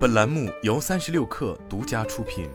本栏目由三十六氪独家出品。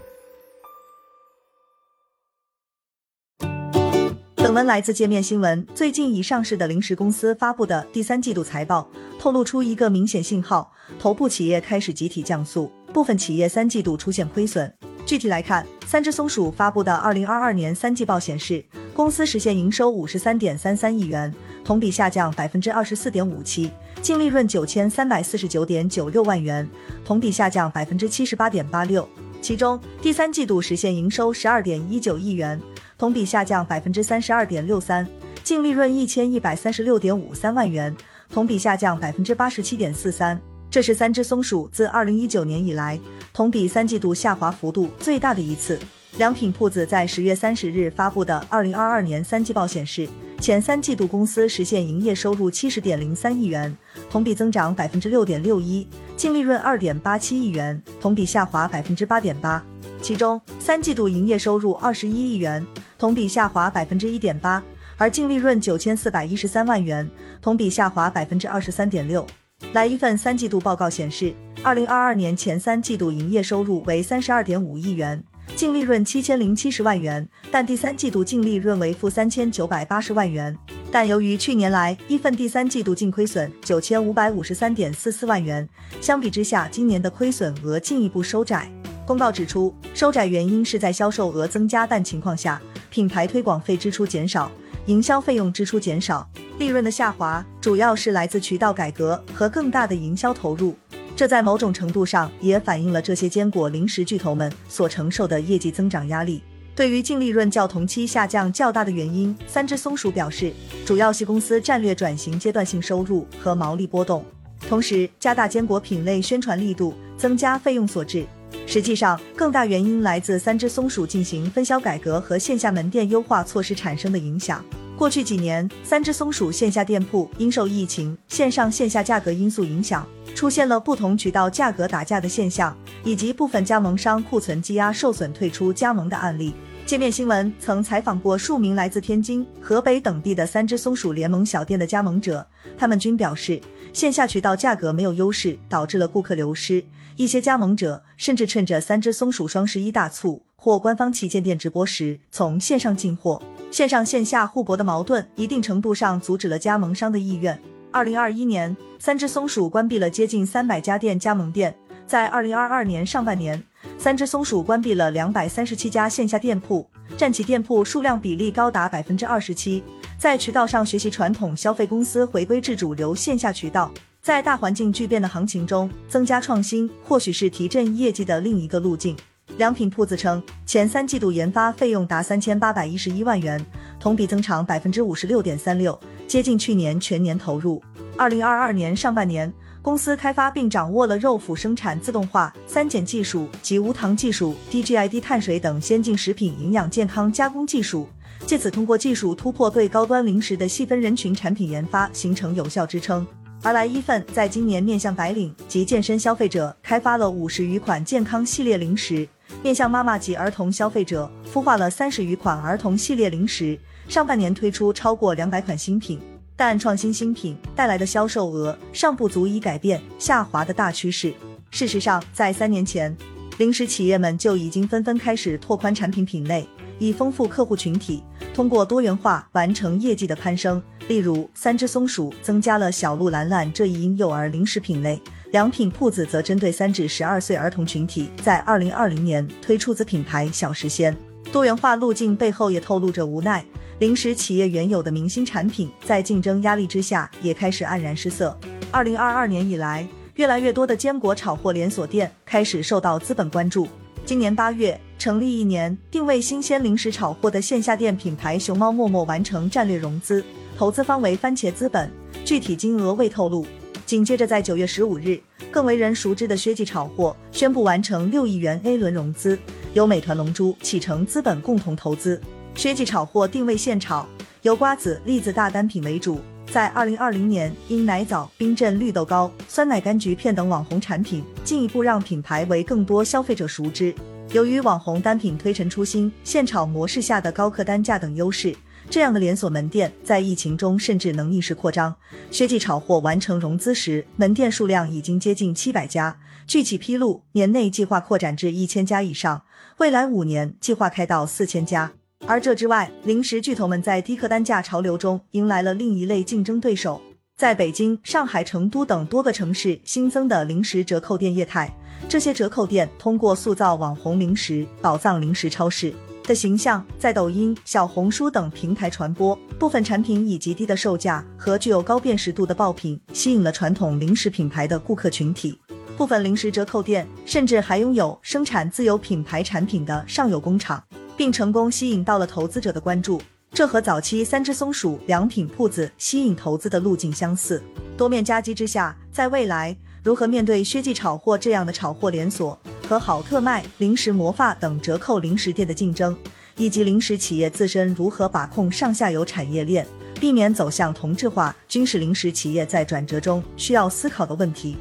本文来自界面新闻。最近已上市的零食公司发布的第三季度财报，透露出一个明显信号：头部企业开始集体降速，部分企业三季度出现亏损。具体来看，三只松鼠发布的二零二二年三季报显示，公司实现营收五十三点三三亿元，同比下降百分之二十四点五七。净利润九千三百四十九点九六万元，同比下降百分之七十八点八六。其中，第三季度实现营收十二点一九亿元，同比下降百分之三十二点六三；净利润一千一百三十六点五三万元，同比下降百分之八十七点四三。这是三只松鼠自二零一九年以来，同比三季度下滑幅度最大的一次。良品铺子在十月三十日发布的二零二二年三季报显示，前三季度公司实现营业收入七十点零三亿元，同比增长百分之六点六一，净利润二点八七亿元，同比下滑百分之八点八。其中，三季度营业收入二十一亿元，同比下滑百分之一点八，而净利润九千四百一十三万元，同比下滑百分之二十三点六。来一份三季度报告显示，二零二二年前三季度营业收入为三十二点五亿元。净利润七千零七十万元，但第三季度净利润为负三千九百八十万元。但由于去年来一份第三季度净亏损九千五百五十三点四四万元，相比之下，今年的亏损额进一步收窄。公告指出，收窄原因是在销售额增加但情况下，品牌推广费支出减少，营销费用支出减少，利润的下滑主要是来自渠道改革和更大的营销投入。这在某种程度上也反映了这些坚果零食巨头们所承受的业绩增长压力。对于净利润较同期下降较大的原因，三只松鼠表示，主要系公司战略转型阶段性收入和毛利波动，同时加大坚果品类宣传力度，增加费用所致。实际上，更大原因来自三只松鼠进行分销改革和线下门店优化措施产生的影响。过去几年，三只松鼠线下店铺因受疫情、线上线下价格因素影响。出现了不同渠道价格打架的现象，以及部分加盟商库存积压受损退出加盟的案例。界面新闻曾采访过数名来自天津、河北等地的三只松鼠联盟小店的加盟者，他们均表示，线下渠道价格没有优势，导致了顾客流失。一些加盟者甚至趁着三只松鼠双十一大促或官方旗舰店直播时，从线上进货。线上线下互搏的矛盾，一定程度上阻止了加盟商的意愿。二零二一年，三只松鼠关闭了接近三百家店加盟店。在二零二二年上半年，三只松鼠关闭了两百三十七家线下店铺，占其店铺数量比例高达百分之二十七。在渠道上学习传统消费公司，回归至主流线下渠道。在大环境巨变的行情中，增加创新或许是提振业绩的另一个路径。良品铺子称，前三季度研发费用达三千八百一十一万元，同比增长百分之五十六点三六。接近去年全年投入。二零二二年上半年，公司开发并掌握了肉脯生产自动化、三碱技术及无糖技术、DGI 低碳水等先进食品营养健康加工技术，借此通过技术突破对高端零食的细分人群产品研发形成有效支撑。而来一份在今年面向白领及健身消费者开发了五十余款健康系列零食，面向妈妈及儿童消费者孵化了三十余款儿童系列零食。上半年推出超过两百款新品，但创新新品带来的销售额尚不足以改变下滑的大趋势。事实上，在三年前，零食企业们就已经纷纷开始拓宽产品品类，以丰富客户群体，通过多元化完成业绩的攀升。例如，三只松鼠增加了小鹿兰兰这一婴幼儿零食品类，良品铺子则针对三至十二岁儿童群体，在二零二零年推出子品牌小食仙。多元化路径背后也透露着无奈。零食企业原有的明星产品，在竞争压力之下，也开始黯然失色。二零二二年以来，越来越多的坚果炒货连锁店开始受到资本关注。今年八月，成立一年、定位新鲜零食炒货的线下店品牌熊猫默默完成战略融资，投资方为番茄资本，具体金额未透露。紧接着，在九月十五日，更为人熟知的薛记炒货宣布完成六亿元 A 轮融资，由美团龙珠、启程资本共同投资。薛记炒货定位现炒，由瓜子、栗子大单品为主。在二零二零年，因奶枣、冰镇绿豆糕、酸奶柑橘片等网红产品，进一步让品牌为更多消费者熟知。由于网红单品推陈出新、现炒模式下的高客单价等优势，这样的连锁门店在疫情中甚至能逆势扩张。薛记炒货完成融资时，门店数量已经接近七百家，据其披露，年内计划扩展至一千家以上，未来五年计划开到四千家。而这之外，零食巨头们在低客单价潮流中迎来了另一类竞争对手。在北京、上海、成都等多个城市新增的零食折扣店业态，这些折扣店通过塑造网红零食、宝藏零食超市的形象，在抖音、小红书等平台传播。部分产品以极低的售价和具有高辨识度的爆品，吸引了传统零食品牌的顾客群体。部分零食折扣店甚至还拥有生产自有品牌产品的上游工厂。并成功吸引到了投资者的关注，这和早期三只松鼠良品铺子吸引投资的路径相似。多面夹击之下，在未来如何面对薛记炒货这样的炒货连锁和好特卖、零食魔发等折扣零食店的竞争，以及零食企业自身如何把控上下游产业链，避免走向同质化，均是零食企业在转折中需要思考的问题。